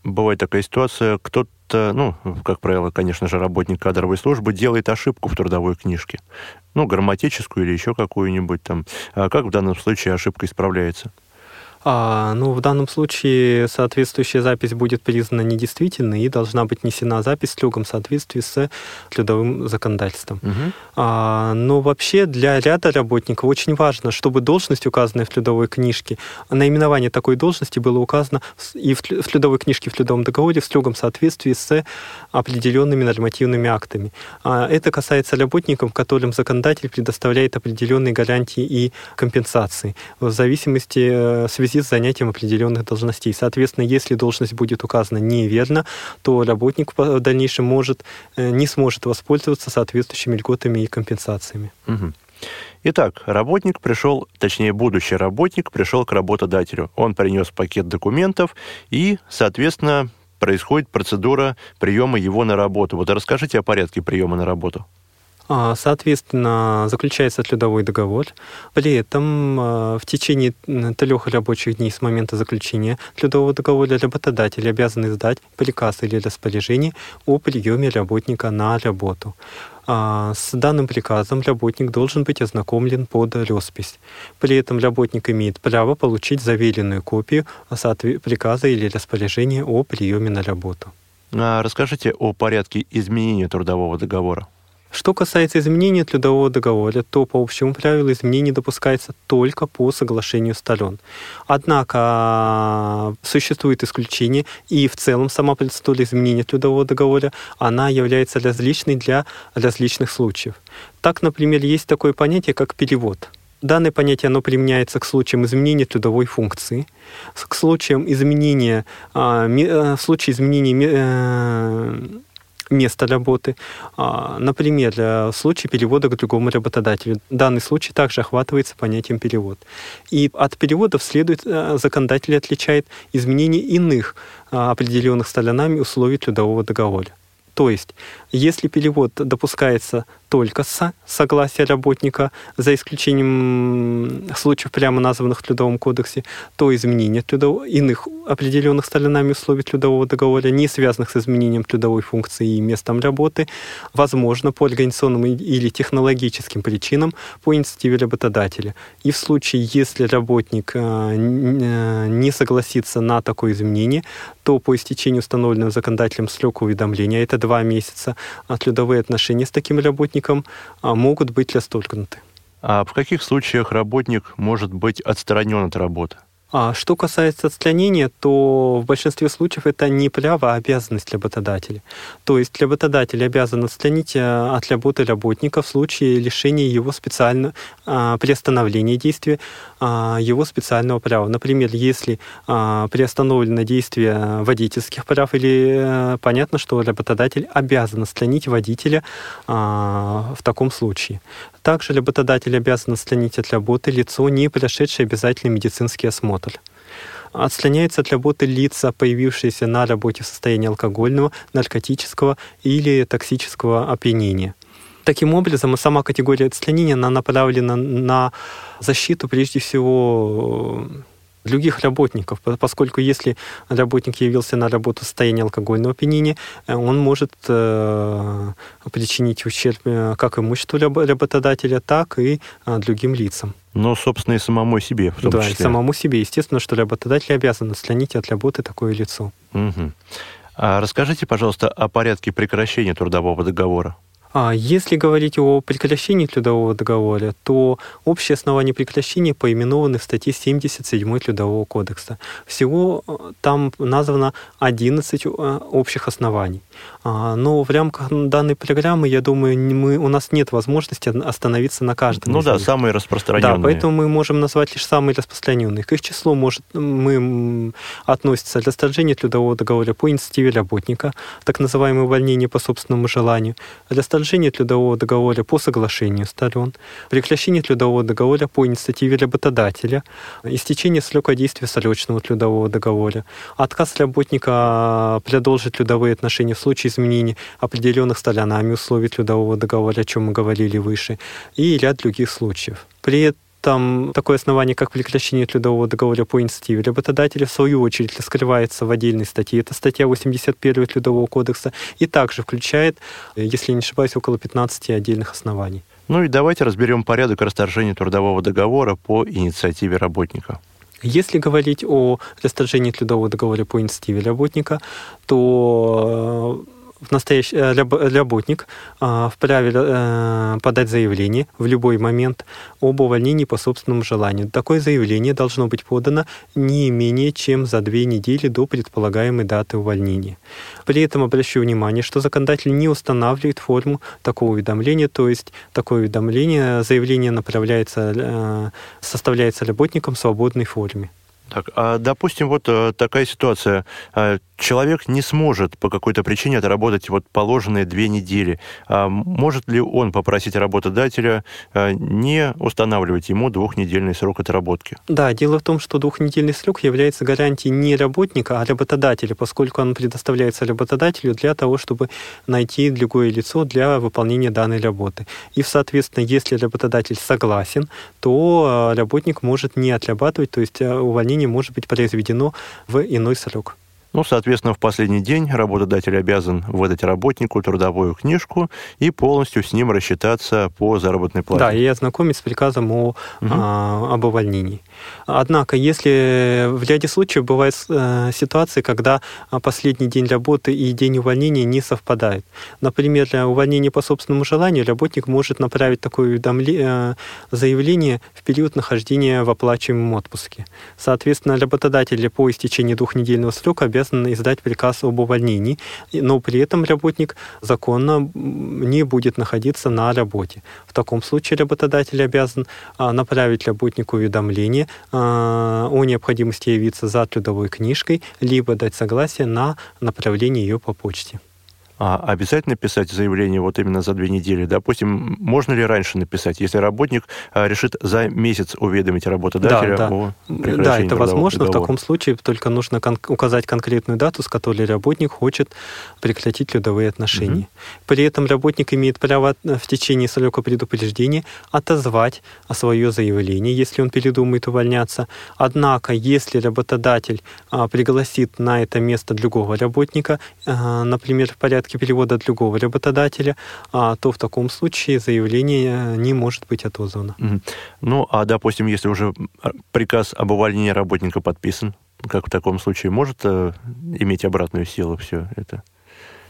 Speaker 2: бывает такая ситуация, кто-то, ну, как правило, конечно же, работник кадровой службы делает ошибку в трудовой книжке. Ну, грамматическую или еще какую-нибудь там. А как в данном случае ошибка исправляется?
Speaker 3: А, ну, в данном случае соответствующая запись будет признана недействительной и должна быть внесена запись в строгом соответствии с трудовым законодательством. Угу. А, но вообще для ряда работников очень важно, чтобы должность, указанная в трудовой книжке, наименование такой должности было указано и в, в трудовой книжке, в трудовом договоре в строгом соответствии с определенными нормативными актами. А, это касается работников, которым законодатель предоставляет определенные гарантии и компенсации в зависимости в э, связи связи с занятием определенных должностей. Соответственно, если должность будет указана неверно, то работник в дальнейшем может, э, не сможет воспользоваться соответствующими льготами и компенсациями.
Speaker 2: Угу. Итак, работник пришел, точнее, будущий работник пришел к работодателю. Он принес пакет документов и, соответственно, происходит процедура приема его на работу. Вот расскажите о порядке приема на работу.
Speaker 3: А, соответственно, заключается трудовой договор. При этом а, в течение трех рабочих дней с момента заключения трудового договора работодатель обязан издать приказ или распоряжение о приеме работника на работу. А, с данным приказом работник должен быть ознакомлен под роспись. При этом работник имеет право получить заверенную копию приказа или распоряжения о приеме на работу.
Speaker 2: расскажите о порядке изменения трудового договора.
Speaker 3: Что касается изменения трудового договора, то по общему правилу изменение допускается только по соглашению сторон. Однако существует исключение, и в целом сама процедура изменения трудового договора, она является различной для различных случаев. Так, например, есть такое понятие, как перевод. Данное понятие оно применяется к случаям изменения трудовой функции, к случаям изменения, а, э, в случае изменения э, место работы. А, например, в случае перевода к другому работодателю. Данный случай также охватывается понятием перевод. И от переводов следует, э, законодатель отличает изменение иных а, определенных сторонами условий трудового договора. То есть, если перевод допускается только с согласия работника, за исключением случаев, прямо названных в Трудовом кодексе, то изменение трудов... иных определенных сторонами условий трудового договора, не связанных с изменением трудовой функции и местом работы, возможно по организационным или технологическим причинам по инициативе работодателя. И в случае, если работник э, э, не согласится на такое изменение, то по истечению установленного законодателем срока уведомления, это два месяца, а трудовые отношения с таким работником а, могут быть расторгнуты.
Speaker 2: А в каких случаях работник может быть отстранен от работы?
Speaker 3: А что касается отстранения, то в большинстве случаев это не право, а обязанность работодателя. То есть работодатель обязан отстранить э, от работы работника в случае лишения его специально а, приостановления действия а, его специального права. Например, если а, приостановлено действие водительских прав, или а, понятно, что работодатель обязан отстранить водителя в таком случае. Также работодатель обязан отстранить от работы лицо, не прошедшее обязательный медицинский осмотр. Отстраняются от работы лица, появившиеся на работе в состоянии алкогольного, наркотического или токсического опьянения. Таким образом, сама категория отстранения она направлена на защиту прежде всего других работников, поскольку если работник явился на работу в состоянии алкогольного опьянения, э, он может э, причинить ущерб э, как имуществу работодателя, так и э, другим лицам.
Speaker 2: Но, собственно, и самому себе, в том
Speaker 3: да,
Speaker 2: числе.
Speaker 3: и самому себе. Естественно, что работодатель обязан отстранить от работы такое лицо.
Speaker 2: Угу. А расскажите, пожалуйста, о порядке прекращения трудового договора.
Speaker 3: А если говорить о прекращении трудового договора, то общие основания прекращения поименованы в статье 77 Трудового кодекса. Всего э, там названо 11 э, общих оснований. А, но в рамках данной программы, я думаю, мы, у нас нет возможности остановиться на каждом.
Speaker 2: Ну да, них. самые распространенные.
Speaker 3: Да, поэтому мы можем назвать лишь самые распространенные. К их числу может мы относится расторжение трудового договора по инициативе работника, так называемое увольнение по собственному желанию, расторжение трудового договора по соглашению сторон, прекращение трудового договора по инициативе работодателя, истечение срока действия срочного трудового договора, отказ работника продолжить трудовые отношения в случае изменения определенных сторонами условий трудового договора, о чем мы говорили выше, и ряд других случаев. При там такое основание, как прекращение трудового договора по инициативе работодателя, в свою очередь, раскрывается в отдельной статье. Это статья 81 Трудового кодекса и также включает, если не ошибаюсь, около 15 отдельных оснований.
Speaker 2: Ну и давайте разберем порядок расторжения трудового договора по инициативе работника.
Speaker 3: Если говорить о расторжении трудового договора по инициативе работника, то в настоящий э, работник а, вправе э, подать заявление в любой момент об увольнении по собственному желанию. Такое заявление должно быть подано не менее чем за две недели до предполагаемой даты увольнения. При этом обращу внимание, что законодатель не устанавливает форму такого уведомления, то есть такое уведомление, заявление направляется, э, составляется работником в свободной форме.
Speaker 2: Так, а допустим, вот э, такая ситуация. Э, человек не сможет по какой-то причине отработать вот положенные две недели. А может ли он попросить работодателя э, не устанавливать ему двухнедельный срок отработки?
Speaker 3: Да, дело в том, что двухнедельный срок является гарантией не работника, а работодателя, поскольку он предоставляется работодателю для того, чтобы найти другое лицо для выполнения данной работы. И, соответственно, если работодатель согласен, то работник может не отрабатывать, то есть увольнение увольнение может быть произведено в иной срок.
Speaker 2: Ну, соответственно, в последний день работодатель обязан выдать работнику трудовую книжку и полностью с ним рассчитаться по заработной плате.
Speaker 3: Да, и ознакомить с приказом о, угу. а, об увольнении. Однако, если в ряде случаев бывают э, ситуации, когда последний день работы и день увольнения не совпадают. Например, для увольнения по собственному желанию работник может направить такое э, заявление в период нахождения в оплачиваемом отпуске. Соответственно, работодатель по истечении двухнедельного срока обязан издать приказ об увольнении, но при этом работник законно не будет находиться на работе. В таком случае работодатель обязан а, направить работнику уведомление а, о необходимости явиться за трудовой книжкой, либо дать согласие на направление ее по почте.
Speaker 2: А обязательно писать заявление вот именно за две недели? Допустим, можно ли раньше написать, если работник а, решит за месяц уведомить работодателя
Speaker 3: да, да. о прекращении Да, это возможно. Договора. В таком случае только нужно кон- указать конкретную дату, с которой работник хочет прекратить трудовые отношения. Угу. При этом работник имеет право в течение срока предупреждения отозвать свое заявление, если он передумает увольняться. Однако, если работодатель а, пригласит на это место другого работника, а, например, в порядке порядке перевода другого работодателя, а, то в таком случае заявление не может быть отозвано.
Speaker 2: Ну, а, допустим, если уже приказ об увольнении работника подписан, как в таком случае может э, иметь обратную силу все это?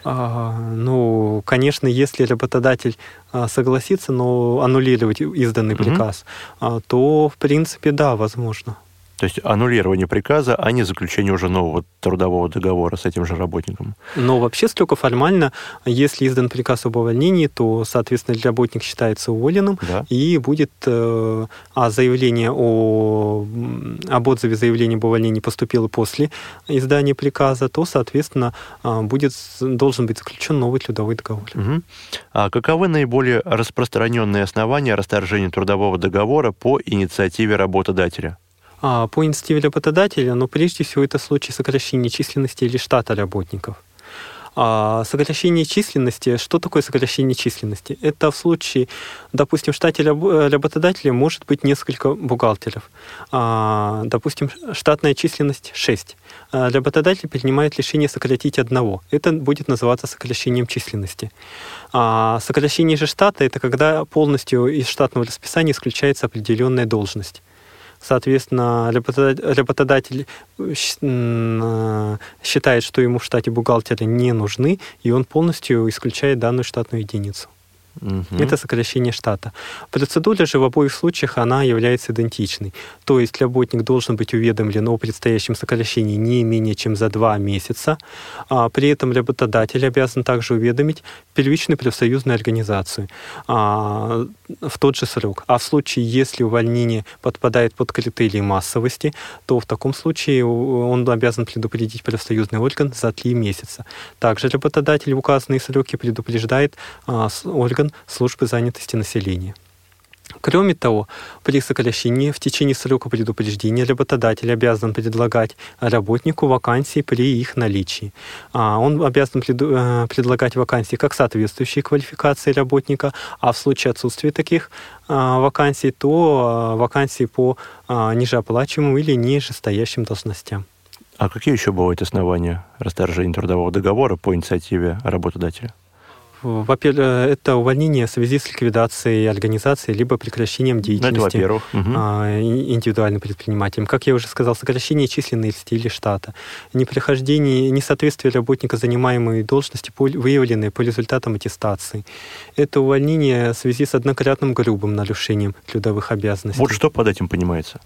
Speaker 3: А, ну, конечно, если работодатель а, согласится, но аннулировать изданный приказ, угу. то, в принципе, да, возможно.
Speaker 2: То есть аннулирование приказа, а не заключение уже нового трудового договора с этим же работником.
Speaker 3: Но вообще только формально, если издан приказ об увольнении, то, соответственно, работник считается уволенным да. и будет, э, а заявление о, об отзыве заявления об увольнении поступило после издания приказа, то, соответственно, а, будет, должен быть заключен новый трудовой договор.
Speaker 2: Угу. А каковы наиболее распространенные основания расторжения трудового договора по инициативе работодателя?
Speaker 3: А, по инициативе работодателя, но прежде всего это случай сокращения численности или штата работников. А сокращение численности, что такое сокращение численности? Это в случае, допустим, в штате работодателя может быть несколько бухгалтеров. А, допустим, штатная численность 6. А работодатель принимает решение сократить одного. Это будет называться сокращением численности. А сокращение же штата – это когда полностью из штатного расписания исключается определенная должность. Соответственно, работодатель э, считает, что ему в штате бухгалтеры не нужны, и он полностью исключает данную штатную единицу. Угу. Это сокращение штата. Процедура же в обоих случаях она является идентичной. То есть работник должен быть уведомлен о предстоящем сокращении не менее чем за два месяца. А при этом работодатель обязан также уведомить первичную профсоюзную организацию а, в тот же срок. А в случае, если увольнение подпадает под критерии массовости, то в таком случае он обязан предупредить профсоюзный орган за три месяца. Также работодатель в указанные сроки предупреждает а, орган орган службы занятости населения. Кроме того, при сокращении в течение срока предупреждения работодатель обязан предлагать работнику вакансии при их наличии. А, он обязан э, предлагать вакансии как соответствующие квалификации работника, а в случае отсутствия таких а, вакансий, то а, вакансии по нижеоплачиваемым или нижестоящим должностям.
Speaker 2: А какие еще бывают основания расторжения трудового договора по инициативе работодателя?
Speaker 3: Во-первых, э, это увольнение в связи с ликвидацией организации либо прекращением деятельности
Speaker 2: это во-первых. Угу.
Speaker 3: индивидуальным предпринимателем. Как я уже сказал, сокращение численности или штата, неприхождение, несоответствие работника занимаемой должности, выявленные по результатам аттестации. Это увольнение в связи с однократным грубым нарушением трудовых обязанностей.
Speaker 2: Вот что под этим понимается?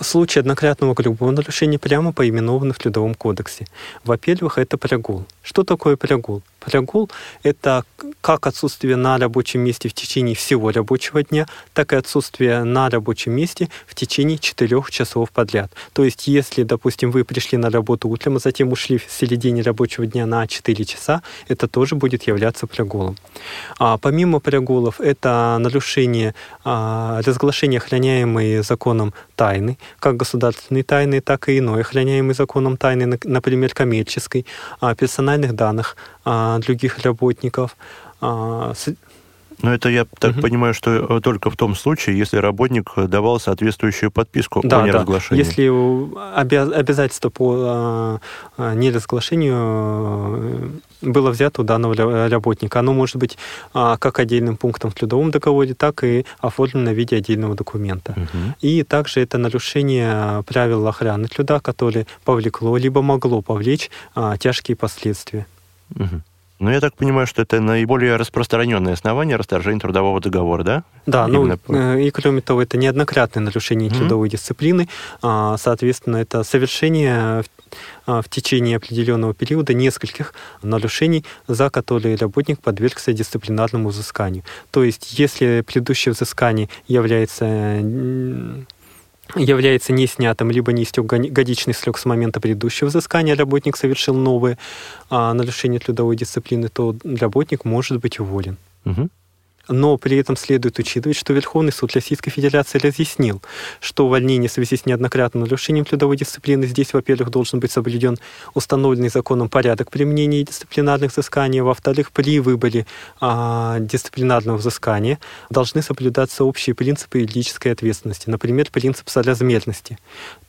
Speaker 3: Случаи однократного грубого нарушения прямо поименованы в Трудовом кодексе. Во-первых, это прогул. Что такое прогул? Прогул – это как отсутствие на рабочем месте в течение всего рабочего дня, так и отсутствие на рабочем месте в течение четырех часов подряд. То есть, если, допустим, вы пришли на работу утром, а затем ушли в середине рабочего дня на 4 часа, это тоже будет являться прогулом. А, помимо прогулов, это нарушение а, разглашения охраняемой законом тайны, как государственной тайны, так и иной охраняемой законом тайны, например, коммерческой, а, персональных данных, а, других работников.
Speaker 2: А, но это я так угу. понимаю, что э, только в том случае, если работник давал соответствующую подписку да, о неразглашении.
Speaker 3: Да. Если обязательство по а, неразглашению э, было взято у данного работника, оно может быть как отдельным пунктом в трудовом договоре, так и оформлено в виде отдельного документа. Угу. И также это нарушение правил охраны труда, которое повлекло либо могло повлечь тяжкие последствия.
Speaker 2: Угу. Ну, я так понимаю, что это наиболее распространенное основание расторжения трудового договора, да?
Speaker 3: Да, Именно ну и кроме того, это неоднократное нарушение mm-hmm. трудовой дисциплины. А, соответственно, это совершение в течение определенного периода нескольких нарушений, за которые работник подвергся дисциплинарному взысканию. То есть, если предыдущее взыскание является является не снятым, либо не истек годичный срок с момента предыдущего взыскания, работник совершил новое а, нарушение трудовой дисциплины, то работник может быть уволен. Угу. Но при этом следует учитывать, что Верховный суд Российской Федерации разъяснил, что увольнение в связи с неоднократным нарушением трудовой дисциплины здесь, во-первых, должен быть соблюден установленный законом порядок применения дисциплинарных взысканий, во-вторых, при выборе а, дисциплинарного взыскания должны соблюдаться общие принципы юридической ответственности, например, принцип соразмерности.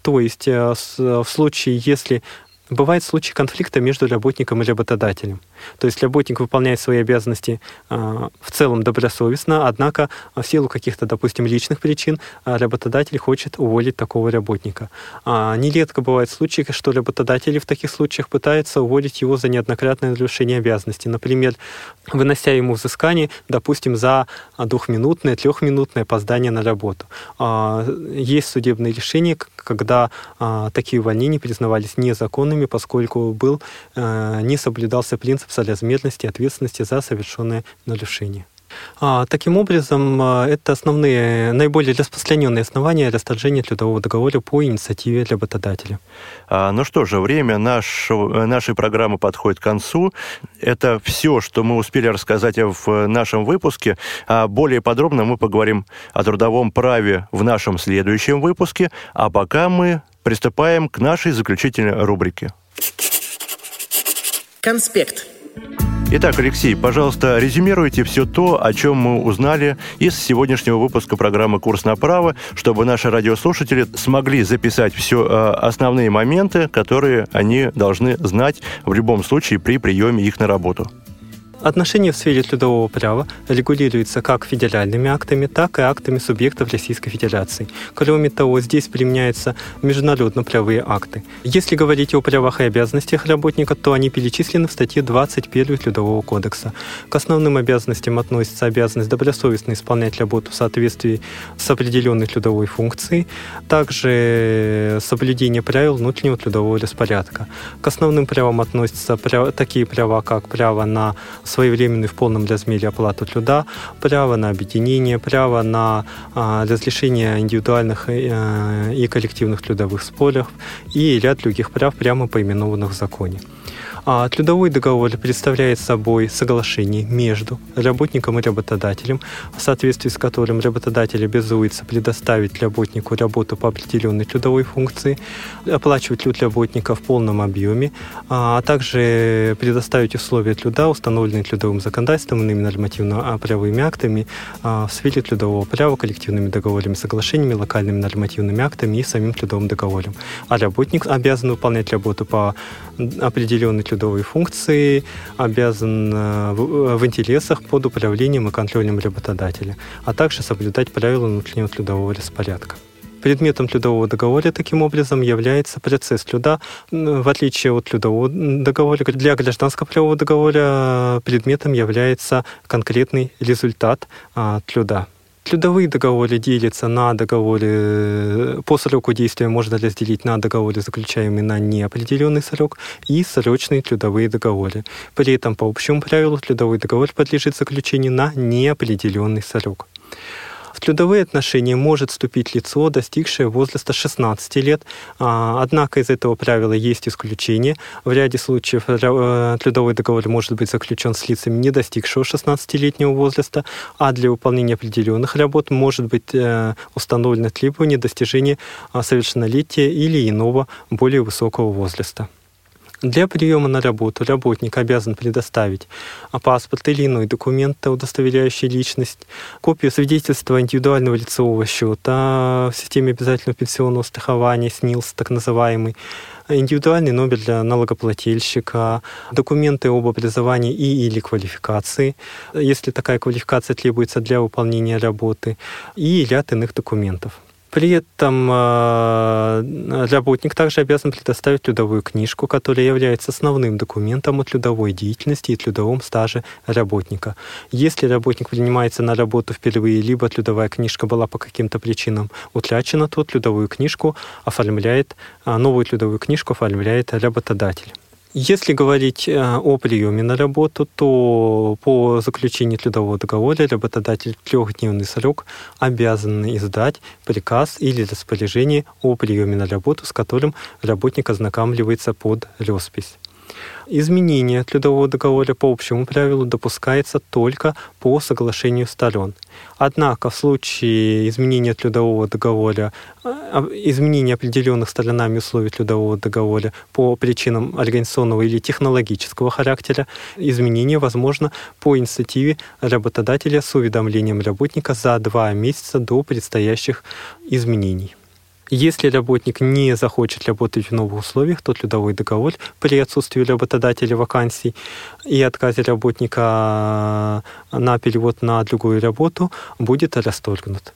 Speaker 3: То есть а, в случае, если Бывает случай конфликта между работником и работодателем. То есть работник выполняет свои обязанности э, в целом добросовестно, однако в силу каких-то, допустим, личных причин э, работодатель хочет уволить такого работника. А нередко бывают случаи, что работодатели в таких случаях пытаются уволить его за неоднократное нарушение обязанностей. Например, вынося ему взыскание, допустим, за двухминутное, трехминутное опоздание на работу. А, есть судебные решения, когда а, такие увольнения признавались незаконными, поскольку был, а, не соблюдался принцип соразмерности и ответственности за совершенное нарушение. А, таким образом, а, это основные, наиболее распространенные основания расторжения трудового договора по инициативе работодателя.
Speaker 2: А, ну что же, время нашего, нашей программы подходит к концу. Это все, что мы успели рассказать в нашем выпуске. А более подробно мы поговорим о трудовом праве в нашем следующем выпуске. А пока мы приступаем к нашей заключительной рубрике.
Speaker 1: Конспект.
Speaker 2: Итак, Алексей, пожалуйста, резюмируйте все то, о чем мы узнали из сегодняшнего выпуска программы «Курс на право», чтобы наши радиослушатели смогли записать все э, основные моменты, которые они должны знать в любом случае при приеме их на работу.
Speaker 3: Отношения в сфере трудового права регулируются как федеральными актами, так и актами субъектов Российской Федерации. Кроме того, здесь применяются международно-правовые акты. Если говорить о правах и обязанностях работника, то они перечислены в статье 21 Трудового кодекса. К основным обязанностям относится обязанность добросовестно исполнять работу в соответствии с определенной трудовой функцией, также соблюдение правил внутреннего трудового распорядка. К основным правам относятся такие права, как право на своевременную в полном размере оплату труда, право на объединение, право на а, разрешение индивидуальных э, и коллективных трудовых споров и ряд других прав, прямо поименованных в законе. А трудовой договор представляет собой соглашение между работником и работодателем, в соответствии с которым работодатель обязуется предоставить работнику работу по определенной трудовой функции, оплачивать труд работника в полном объеме, а также предоставить условия труда, установленные трудовым законодательством, иными нормативно-правовыми актами а, в сфере трудового права, коллективными договорами, соглашениями, локальными нормативными актами и самим трудовым договором. А работник обязан выполнять работу по определенной трудовой функции, обязан э, в интересах под управлением и контролем работодателя, а также соблюдать правила внутреннего трудового распорядка. Предметом трудового договора таким образом является процесс труда. В отличие от трудового договора, для гражданского правового договора предметом является конкретный результат а, труда. Трудовые договоры делятся на договоры э, по сроку действия можно разделить на договоры, заключаемые на неопределенный срок, и срочные трудовые договоры. При этом по общему правилу трудовой договор подлежит заключению на неопределенный срок трудовые отношения может вступить лицо, достигшее возраста 16 лет. А, однако из этого правила есть исключение. В ряде случаев э, трудовой договор может быть заключен с лицами, не достигшего 16-летнего возраста, а для выполнения определенных работ может быть э, установлено требование достижения а, совершеннолетия или иного более высокого возраста. Для приема на работу работник обязан предоставить паспорт или иной документ, удостоверяющий личность, копию свидетельства индивидуального лицевого счета в системе обязательного пенсионного страхования, СНИЛС, так называемый, индивидуальный номер для налогоплательщика, документы об образовании и или квалификации, если такая квалификация требуется для выполнения работы, и ряд иных документов. При этом работник также обязан предоставить трудовую книжку, которая является основным документом о трудовой деятельности и трудовом стаже работника. Если работник принимается на работу впервые, либо трудовая книжка была по каким-то причинам утрачена, то трудовую книжку оформляет, э, новую трудовую книжку оформляет работодатель. Если говорить э, о приеме на работу, то по заключению трудового договора работодатель трехдневный срок обязан издать приказ или распоряжение о приеме на работу, с которым работник ознакомливается под роспись. Изменение трудового договора по общему правилу допускается только по соглашению сторон. Однако в случае изменения трудового договора, а, изменения определенных сторонами условий трудового договора по причинам организационного или технологического характера, изменение возможно по инициативе работодателя с уведомлением работника за два месяца до предстоящих изменений. Если работник не захочет работать в новых условиях, то трудовой договор при отсутствии работодателя вакансий и отказе работника на перевод на другую работу будет расторгнут.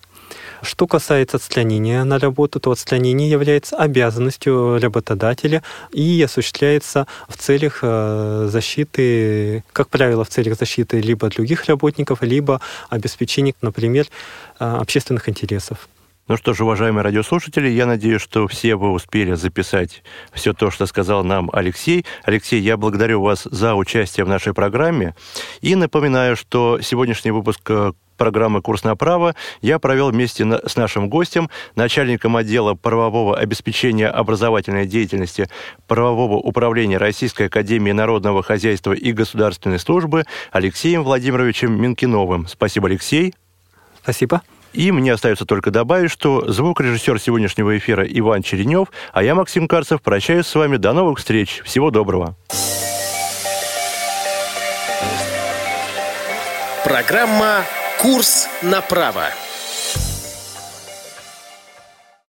Speaker 3: Что касается отстранения на работу, то отстранение является обязанностью работодателя и осуществляется в целях э, защиты, как правило, в целях защиты либо других работников, либо обеспечения, например, э, общественных интересов.
Speaker 2: Ну что ж, уважаемые радиослушатели, я надеюсь, что все вы успели записать все то, что сказал нам Алексей. Алексей, я благодарю вас за участие в нашей программе и напоминаю, что сегодняшний выпуск э, программы «Курс на право» я провел вместе с нашим гостем, начальником отдела правового обеспечения образовательной деятельности правового управления Российской Академии Народного Хозяйства и Государственной Службы Алексеем Владимировичем Минкиновым. Спасибо, Алексей.
Speaker 3: Спасибо.
Speaker 2: И мне остается только добавить, что звукорежиссер сегодняшнего эфира Иван Черенев, а я, Максим Карцев, прощаюсь с вами. До новых встреч. Всего доброго.
Speaker 1: Программа «Курс на право».